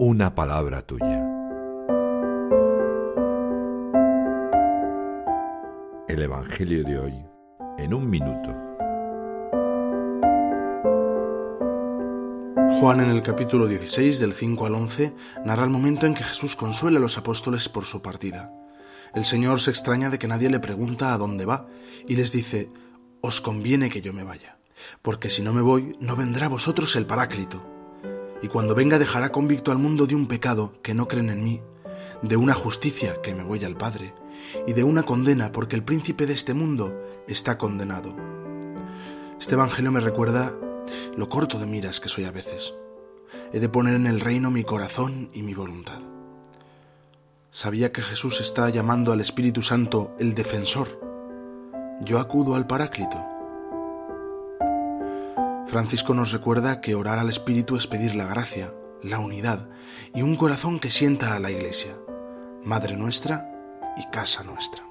una palabra tuya. El Evangelio de hoy en un minuto. Juan en el capítulo 16 del 5 al 11 narra el momento en que Jesús consuela a los apóstoles por su partida. El Señor se extraña de que nadie le pregunta a dónde va y les dice, os conviene que yo me vaya, porque si no me voy, no vendrá a vosotros el Paráclito. Y cuando venga dejará convicto al mundo de un pecado que no creen en mí, de una justicia que me voy al Padre, y de una condena porque el príncipe de este mundo está condenado. Este Evangelio me recuerda lo corto de miras que soy a veces. He de poner en el reino mi corazón y mi voluntad. Sabía que Jesús está llamando al Espíritu Santo el defensor. Yo acudo al Paráclito. Francisco nos recuerda que orar al Espíritu es pedir la gracia, la unidad y un corazón que sienta a la Iglesia, Madre nuestra y casa nuestra.